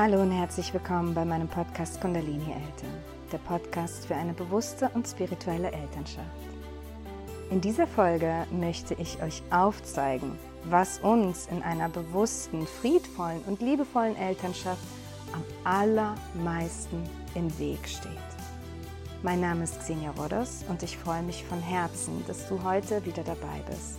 Hallo und herzlich willkommen bei meinem Podcast Kundalini Eltern, der Podcast für eine bewusste und spirituelle Elternschaft. In dieser Folge möchte ich euch aufzeigen, was uns in einer bewussten, friedvollen und liebevollen Elternschaft am allermeisten im Weg steht. Mein Name ist Xenia Rodos und ich freue mich von Herzen, dass du heute wieder dabei bist.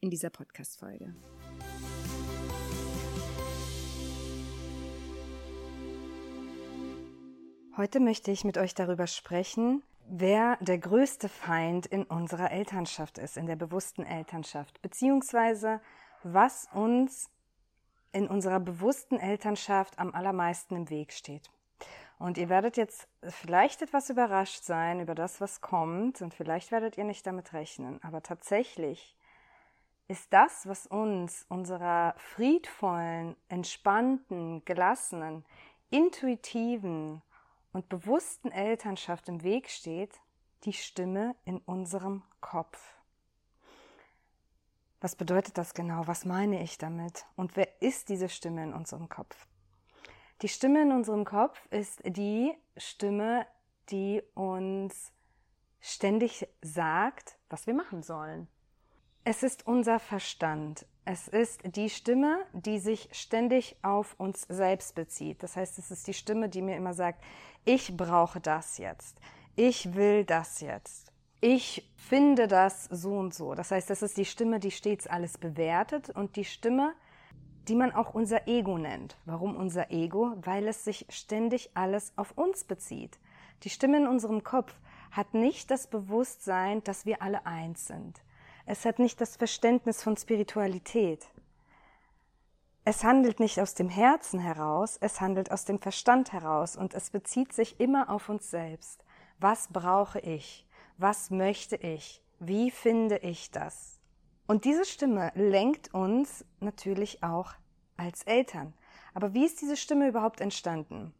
in dieser Podcast-Folge. Heute möchte ich mit euch darüber sprechen, wer der größte Feind in unserer Elternschaft ist, in der bewussten Elternschaft, beziehungsweise was uns in unserer bewussten Elternschaft am allermeisten im Weg steht. Und ihr werdet jetzt vielleicht etwas überrascht sein über das, was kommt, und vielleicht werdet ihr nicht damit rechnen, aber tatsächlich ist das, was uns unserer friedvollen, entspannten, gelassenen, intuitiven und bewussten Elternschaft im Weg steht, die Stimme in unserem Kopf. Was bedeutet das genau? Was meine ich damit? Und wer ist diese Stimme in unserem Kopf? Die Stimme in unserem Kopf ist die Stimme, die uns ständig sagt, was wir machen sollen. Es ist unser Verstand. Es ist die Stimme, die sich ständig auf uns selbst bezieht. Das heißt, es ist die Stimme, die mir immer sagt, ich brauche das jetzt. Ich will das jetzt. Ich finde das so und so. Das heißt, das ist die Stimme, die stets alles bewertet und die Stimme, die man auch unser Ego nennt. Warum unser Ego? Weil es sich ständig alles auf uns bezieht. Die Stimme in unserem Kopf hat nicht das Bewusstsein, dass wir alle eins sind. Es hat nicht das Verständnis von Spiritualität. Es handelt nicht aus dem Herzen heraus, es handelt aus dem Verstand heraus und es bezieht sich immer auf uns selbst. Was brauche ich? Was möchte ich? Wie finde ich das? Und diese Stimme lenkt uns natürlich auch als Eltern. Aber wie ist diese Stimme überhaupt entstanden?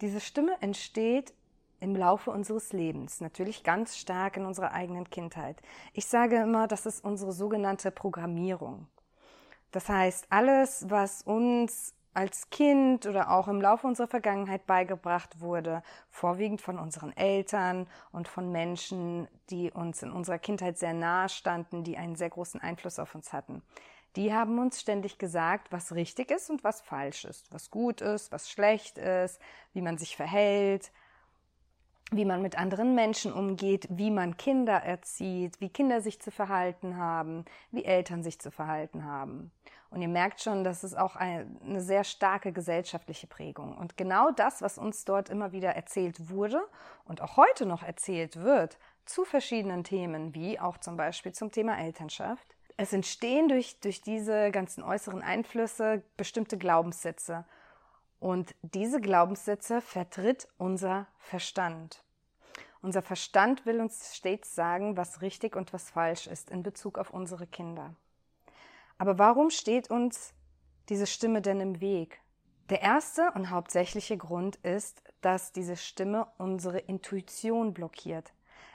Diese Stimme entsteht im Laufe unseres Lebens, natürlich ganz stark in unserer eigenen Kindheit. Ich sage immer, das ist unsere sogenannte Programmierung. Das heißt, alles, was uns als Kind oder auch im Laufe unserer Vergangenheit beigebracht wurde, vorwiegend von unseren Eltern und von Menschen, die uns in unserer Kindheit sehr nahe standen, die einen sehr großen Einfluss auf uns hatten. Die haben uns ständig gesagt, was richtig ist und was falsch ist, was gut ist, was schlecht ist, wie man sich verhält, wie man mit anderen Menschen umgeht, wie man Kinder erzieht, wie Kinder sich zu verhalten haben, wie Eltern sich zu verhalten haben. Und ihr merkt schon, das ist auch eine sehr starke gesellschaftliche Prägung. Und genau das, was uns dort immer wieder erzählt wurde und auch heute noch erzählt wird, zu verschiedenen Themen, wie auch zum Beispiel zum Thema Elternschaft. Es entstehen durch, durch diese ganzen äußeren Einflüsse bestimmte Glaubenssätze und diese Glaubenssätze vertritt unser Verstand. Unser Verstand will uns stets sagen, was richtig und was falsch ist in Bezug auf unsere Kinder. Aber warum steht uns diese Stimme denn im Weg? Der erste und hauptsächliche Grund ist, dass diese Stimme unsere Intuition blockiert.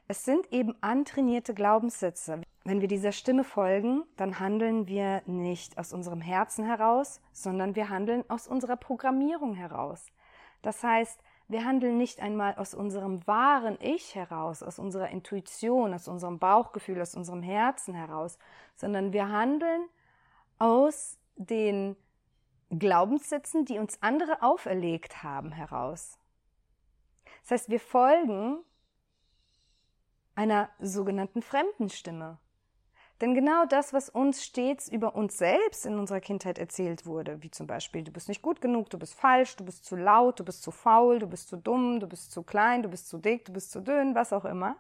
Es sind eben antrainierte Glaubenssätze. Wenn wir dieser Stimme folgen, dann handeln wir nicht aus unserem Herzen heraus, sondern wir handeln aus unserer Programmierung heraus. Das heißt, wir handeln nicht einmal aus unserem wahren Ich heraus, aus unserer Intuition, aus unserem Bauchgefühl, aus unserem Herzen heraus, sondern wir handeln aus den Glaubenssätzen, die uns andere auferlegt haben, heraus. Das heißt, wir folgen einer sogenannten Fremdenstimme. Denn genau das, was uns stets über uns selbst in unserer Kindheit erzählt wurde, wie zum Beispiel, du bist nicht gut genug, du bist falsch, du bist zu laut, du bist zu faul, du bist zu dumm, du bist zu klein, du bist zu dick, du bist zu dünn, was auch immer,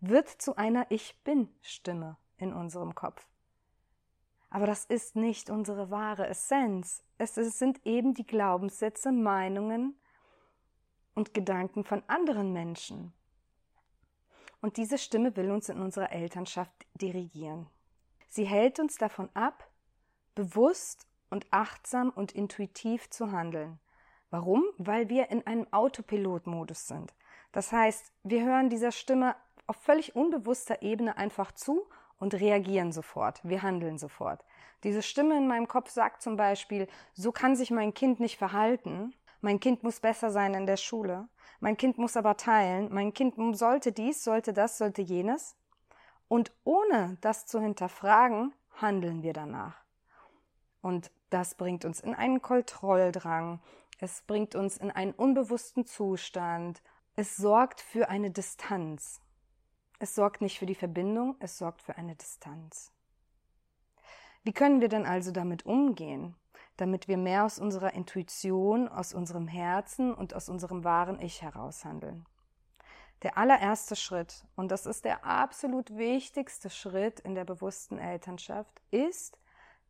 wird zu einer Ich bin-Stimme in unserem Kopf. Aber das ist nicht unsere wahre Essenz. Es sind eben die Glaubenssätze, Meinungen und Gedanken von anderen Menschen. Und diese Stimme will uns in unserer Elternschaft dirigieren. Sie hält uns davon ab, bewusst und achtsam und intuitiv zu handeln. Warum? Weil wir in einem Autopilotmodus sind. Das heißt, wir hören dieser Stimme auf völlig unbewusster Ebene einfach zu und reagieren sofort. Wir handeln sofort. Diese Stimme in meinem Kopf sagt zum Beispiel, so kann sich mein Kind nicht verhalten. Mein Kind muss besser sein in der Schule. Mein Kind muss aber teilen. Mein Kind sollte dies, sollte das, sollte jenes. Und ohne das zu hinterfragen, handeln wir danach. Und das bringt uns in einen Kontrolldrang. Es bringt uns in einen unbewussten Zustand. Es sorgt für eine Distanz. Es sorgt nicht für die Verbindung, es sorgt für eine Distanz. Wie können wir denn also damit umgehen? Damit wir mehr aus unserer Intuition, aus unserem Herzen und aus unserem wahren Ich heraus handeln. Der allererste Schritt, und das ist der absolut wichtigste Schritt in der bewussten Elternschaft, ist,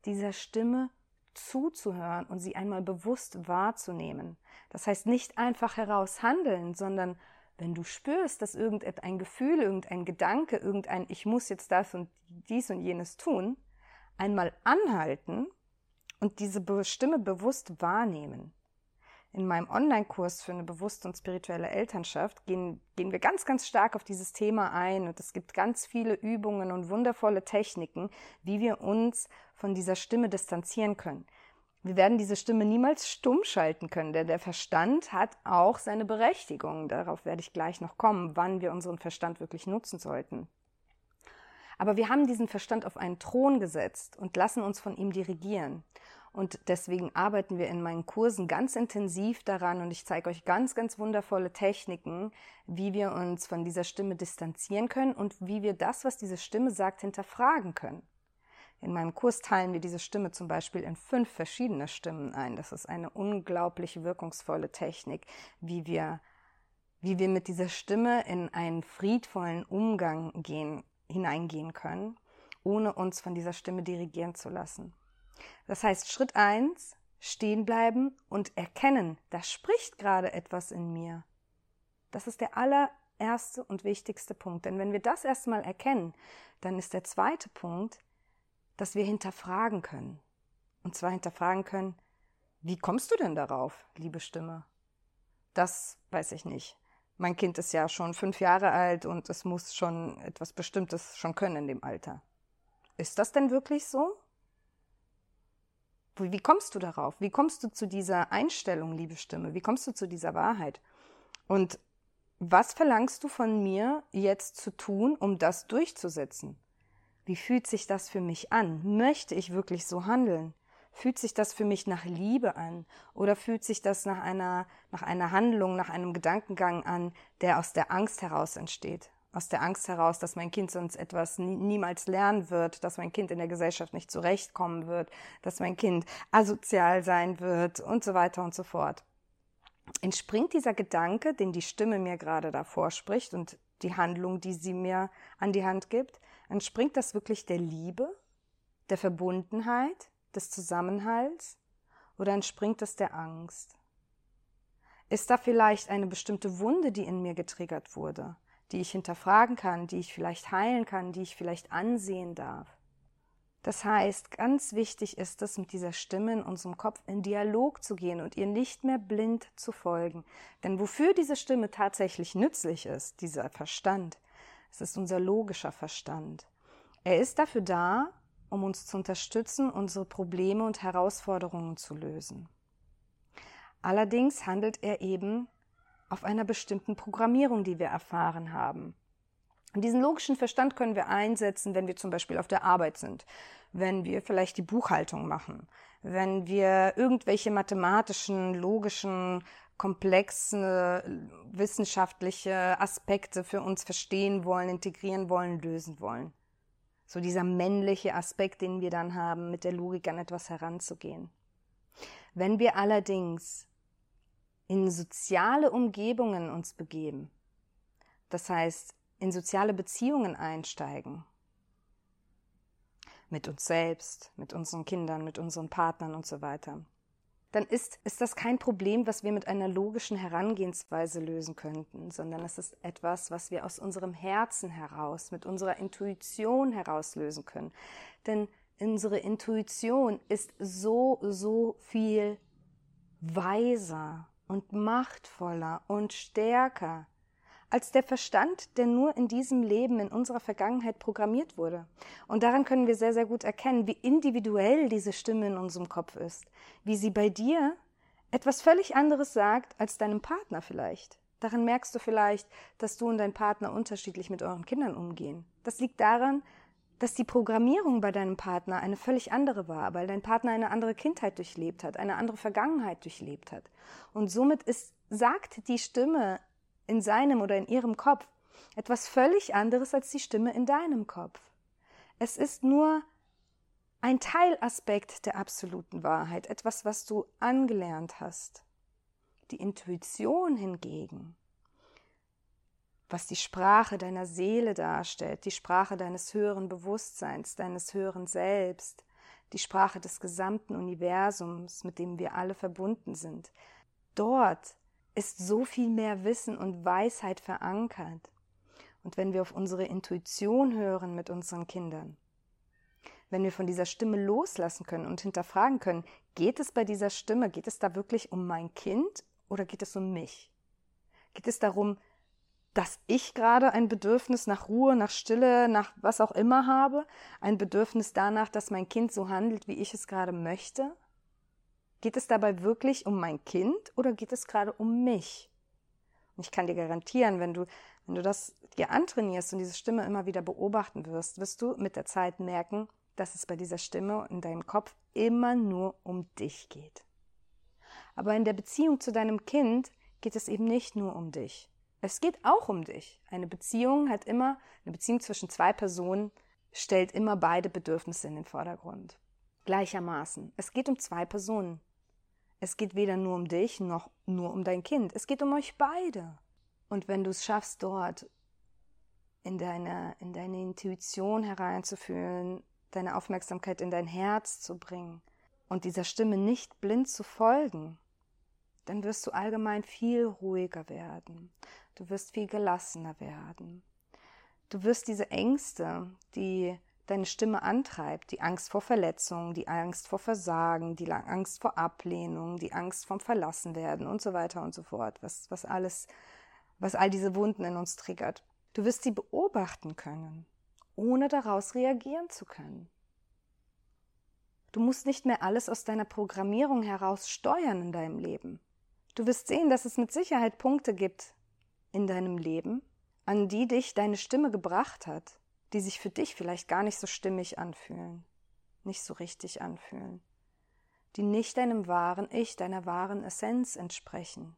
dieser Stimme zuzuhören und sie einmal bewusst wahrzunehmen. Das heißt nicht einfach heraus handeln, sondern wenn du spürst, dass irgendein Gefühl, irgendein Gedanke, irgendein Ich muss jetzt das und dies und jenes tun, einmal anhalten und diese Stimme bewusst wahrnehmen. In meinem Online-Kurs für eine bewusste und spirituelle Elternschaft gehen, gehen wir ganz, ganz stark auf dieses Thema ein und es gibt ganz viele Übungen und wundervolle Techniken, wie wir uns von dieser Stimme distanzieren können. Wir werden diese Stimme niemals stumm schalten können, denn der Verstand hat auch seine Berechtigung. Darauf werde ich gleich noch kommen, wann wir unseren Verstand wirklich nutzen sollten. Aber wir haben diesen Verstand auf einen Thron gesetzt und lassen uns von ihm dirigieren. Und deswegen arbeiten wir in meinen Kursen ganz intensiv daran und ich zeige euch ganz, ganz wundervolle Techniken, wie wir uns von dieser Stimme distanzieren können und wie wir das, was diese Stimme sagt, hinterfragen können. In meinem Kurs teilen wir diese Stimme zum Beispiel in fünf verschiedene Stimmen ein. Das ist eine unglaublich wirkungsvolle Technik, wie wir, wie wir mit dieser Stimme in einen friedvollen Umgang gehen, hineingehen können, ohne uns von dieser Stimme dirigieren zu lassen. Das heißt, Schritt eins, stehen bleiben und erkennen, da spricht gerade etwas in mir. Das ist der allererste und wichtigste Punkt. Denn wenn wir das erstmal erkennen, dann ist der zweite Punkt, dass wir hinterfragen können. Und zwar hinterfragen können, wie kommst du denn darauf, liebe Stimme? Das weiß ich nicht. Mein Kind ist ja schon fünf Jahre alt und es muss schon etwas Bestimmtes schon können in dem Alter. Ist das denn wirklich so? Wie kommst du darauf? Wie kommst du zu dieser Einstellung, liebe Stimme? Wie kommst du zu dieser Wahrheit? Und was verlangst du von mir jetzt zu tun, um das durchzusetzen? Wie fühlt sich das für mich an? Möchte ich wirklich so handeln? Fühlt sich das für mich nach Liebe an? Oder fühlt sich das nach einer, nach einer Handlung, nach einem Gedankengang an, der aus der Angst heraus entsteht? aus der Angst heraus, dass mein Kind sonst etwas nie, niemals lernen wird, dass mein Kind in der Gesellschaft nicht zurechtkommen wird, dass mein Kind asozial sein wird und so weiter und so fort. Entspringt dieser Gedanke, den die Stimme mir gerade davor spricht und die Handlung, die sie mir an die Hand gibt, entspringt das wirklich der Liebe, der Verbundenheit, des Zusammenhalts oder entspringt es der Angst? Ist da vielleicht eine bestimmte Wunde, die in mir getriggert wurde? die ich hinterfragen kann, die ich vielleicht heilen kann, die ich vielleicht ansehen darf. Das heißt, ganz wichtig ist es, mit dieser Stimme in unserem Kopf in Dialog zu gehen und ihr nicht mehr blind zu folgen. Denn wofür diese Stimme tatsächlich nützlich ist, dieser Verstand, Es ist unser logischer Verstand. Er ist dafür da, um uns zu unterstützen, unsere Probleme und Herausforderungen zu lösen. Allerdings handelt er eben auf einer bestimmten Programmierung, die wir erfahren haben. Und diesen logischen Verstand können wir einsetzen, wenn wir zum Beispiel auf der Arbeit sind, wenn wir vielleicht die Buchhaltung machen, wenn wir irgendwelche mathematischen, logischen, komplexen, wissenschaftliche Aspekte für uns verstehen wollen, integrieren wollen, lösen wollen. So dieser männliche Aspekt, den wir dann haben, mit der Logik an etwas heranzugehen. Wenn wir allerdings in soziale Umgebungen uns begeben, das heißt in soziale Beziehungen einsteigen, mit uns selbst, mit unseren Kindern, mit unseren Partnern und so weiter, dann ist, ist das kein Problem, was wir mit einer logischen Herangehensweise lösen könnten, sondern es ist etwas, was wir aus unserem Herzen heraus, mit unserer Intuition heraus lösen können. Denn unsere Intuition ist so, so viel weiser und machtvoller und stärker als der Verstand, der nur in diesem Leben, in unserer Vergangenheit programmiert wurde. Und daran können wir sehr, sehr gut erkennen, wie individuell diese Stimme in unserem Kopf ist, wie sie bei dir etwas völlig anderes sagt als deinem Partner vielleicht. Daran merkst du vielleicht, dass du und dein Partner unterschiedlich mit euren Kindern umgehen. Das liegt daran, dass die Programmierung bei deinem Partner eine völlig andere war, weil dein Partner eine andere Kindheit durchlebt hat, eine andere Vergangenheit durchlebt hat. Und somit ist, sagt die Stimme in seinem oder in ihrem Kopf etwas völlig anderes als die Stimme in deinem Kopf. Es ist nur ein Teilaspekt der absoluten Wahrheit, etwas, was du angelernt hast. Die Intuition hingegen was die Sprache deiner Seele darstellt, die Sprache deines höheren Bewusstseins, deines höheren Selbst, die Sprache des gesamten Universums, mit dem wir alle verbunden sind. Dort ist so viel mehr Wissen und Weisheit verankert. Und wenn wir auf unsere Intuition hören mit unseren Kindern, wenn wir von dieser Stimme loslassen können und hinterfragen können, geht es bei dieser Stimme, geht es da wirklich um mein Kind oder geht es um mich? Geht es darum, dass ich gerade ein Bedürfnis nach Ruhe, nach Stille, nach was auch immer habe, ein Bedürfnis danach, dass mein Kind so handelt, wie ich es gerade möchte? Geht es dabei wirklich um mein Kind oder geht es gerade um mich? Und ich kann dir garantieren, wenn du, wenn du das dir antrainierst und diese Stimme immer wieder beobachten wirst, wirst du mit der Zeit merken, dass es bei dieser Stimme in deinem Kopf immer nur um dich geht. Aber in der Beziehung zu deinem Kind geht es eben nicht nur um dich. Es geht auch um dich. Eine Beziehung hat immer, eine Beziehung zwischen zwei Personen stellt immer beide Bedürfnisse in den Vordergrund. Gleichermaßen. Es geht um zwei Personen. Es geht weder nur um dich noch nur um dein Kind. Es geht um euch beide. Und wenn du es schaffst, dort in deine, in deine Intuition hereinzufühlen, deine Aufmerksamkeit in dein Herz zu bringen und dieser Stimme nicht blind zu folgen, dann wirst du allgemein viel ruhiger werden. Du wirst viel gelassener werden. Du wirst diese Ängste, die deine Stimme antreibt, die Angst vor Verletzung, die Angst vor Versagen, die Angst vor Ablehnung, die Angst vom Verlassenwerden und so weiter und so fort, was, was alles, was all diese Wunden in uns triggert. Du wirst sie beobachten können, ohne daraus reagieren zu können. Du musst nicht mehr alles aus deiner Programmierung heraus steuern in deinem Leben. Du wirst sehen, dass es mit Sicherheit Punkte gibt in deinem Leben, an die dich deine Stimme gebracht hat, die sich für dich vielleicht gar nicht so stimmig anfühlen, nicht so richtig anfühlen, die nicht deinem wahren Ich, deiner wahren Essenz entsprechen.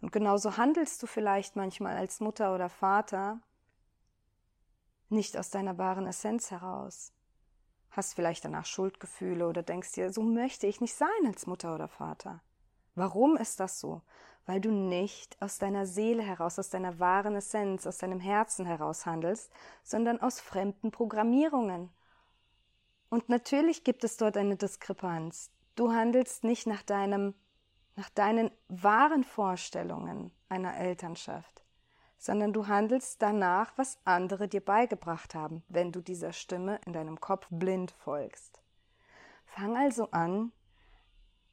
Und genauso handelst du vielleicht manchmal als Mutter oder Vater nicht aus deiner wahren Essenz heraus. Hast vielleicht danach Schuldgefühle oder denkst dir, so möchte ich nicht sein als Mutter oder Vater. Warum ist das so? Weil du nicht aus deiner Seele heraus, aus deiner wahren Essenz, aus deinem Herzen heraus handelst, sondern aus fremden Programmierungen. Und natürlich gibt es dort eine Diskrepanz. Du handelst nicht nach deinem, nach deinen wahren Vorstellungen einer Elternschaft, sondern du handelst danach, was andere dir beigebracht haben, wenn du dieser Stimme in deinem Kopf blind folgst. Fang also an,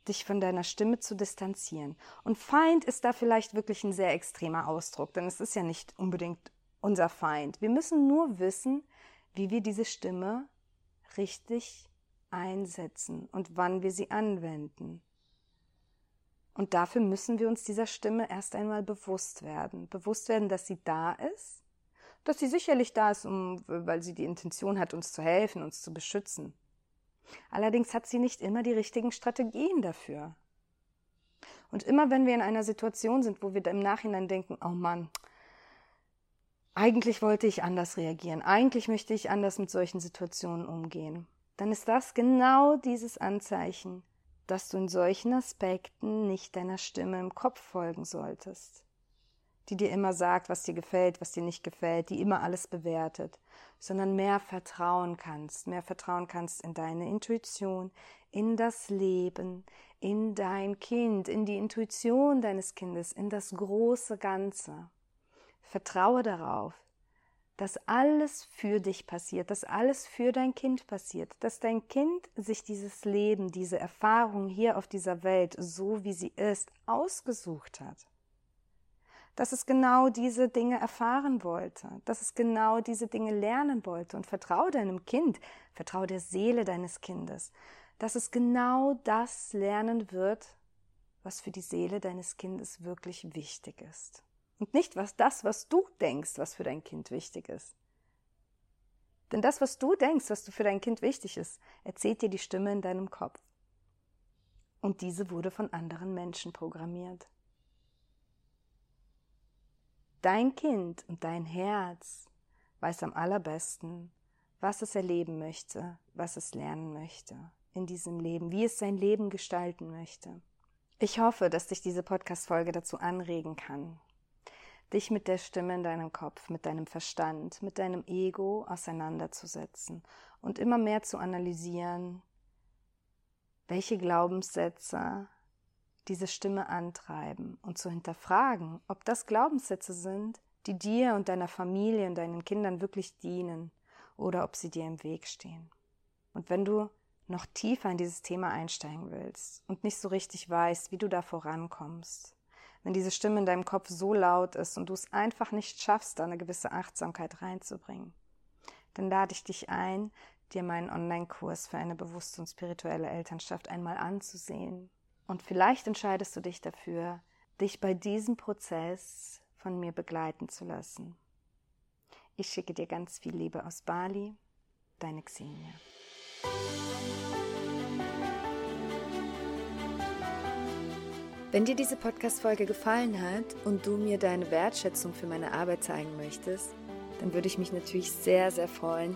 dich von deiner Stimme zu distanzieren. Und Feind ist da vielleicht wirklich ein sehr extremer Ausdruck, denn es ist ja nicht unbedingt unser Feind. Wir müssen nur wissen, wie wir diese Stimme richtig einsetzen und wann wir sie anwenden. Und dafür müssen wir uns dieser Stimme erst einmal bewusst werden. Bewusst werden, dass sie da ist, dass sie sicherlich da ist, um, weil sie die Intention hat, uns zu helfen, uns zu beschützen. Allerdings hat sie nicht immer die richtigen Strategien dafür. Und immer wenn wir in einer Situation sind, wo wir im Nachhinein denken, oh Mann, eigentlich wollte ich anders reagieren, eigentlich möchte ich anders mit solchen Situationen umgehen, dann ist das genau dieses Anzeichen, dass du in solchen Aspekten nicht deiner Stimme im Kopf folgen solltest, die dir immer sagt, was dir gefällt, was dir nicht gefällt, die immer alles bewertet, sondern mehr vertrauen kannst, mehr vertrauen kannst in deine Intuition, in das Leben, in dein Kind, in die Intuition deines Kindes, in das große Ganze. Vertraue darauf, dass alles für dich passiert, dass alles für dein Kind passiert, dass dein Kind sich dieses Leben, diese Erfahrung hier auf dieser Welt, so wie sie ist, ausgesucht hat. Dass es genau diese Dinge erfahren wollte, dass es genau diese Dinge lernen wollte und vertraue deinem Kind, vertraue der Seele deines Kindes, dass es genau das lernen wird, was für die Seele deines Kindes wirklich wichtig ist. Und nicht was das, was du denkst, was für dein Kind wichtig ist. Denn das, was du denkst, was für dein Kind wichtig ist, erzählt dir die Stimme in deinem Kopf. Und diese wurde von anderen Menschen programmiert. Dein Kind und dein Herz weiß am allerbesten, was es erleben möchte, was es lernen möchte in diesem Leben, wie es sein Leben gestalten möchte. Ich hoffe, dass dich diese Podcast-Folge dazu anregen kann, dich mit der Stimme in deinem Kopf, mit deinem Verstand, mit deinem Ego auseinanderzusetzen und immer mehr zu analysieren, welche Glaubenssätze diese Stimme antreiben und zu hinterfragen, ob das Glaubenssätze sind, die dir und deiner Familie und deinen Kindern wirklich dienen oder ob sie dir im Weg stehen. Und wenn du noch tiefer in dieses Thema einsteigen willst und nicht so richtig weißt, wie du da vorankommst, wenn diese Stimme in deinem Kopf so laut ist und du es einfach nicht schaffst, da eine gewisse Achtsamkeit reinzubringen, dann lade ich dich ein, dir meinen Online-Kurs für eine bewusste und spirituelle Elternschaft einmal anzusehen. Und vielleicht entscheidest du dich dafür, dich bei diesem Prozess von mir begleiten zu lassen. Ich schicke dir ganz viel Liebe aus Bali, deine Xenia. Wenn dir diese Podcast-Folge gefallen hat und du mir deine Wertschätzung für meine Arbeit zeigen möchtest, dann würde ich mich natürlich sehr, sehr freuen,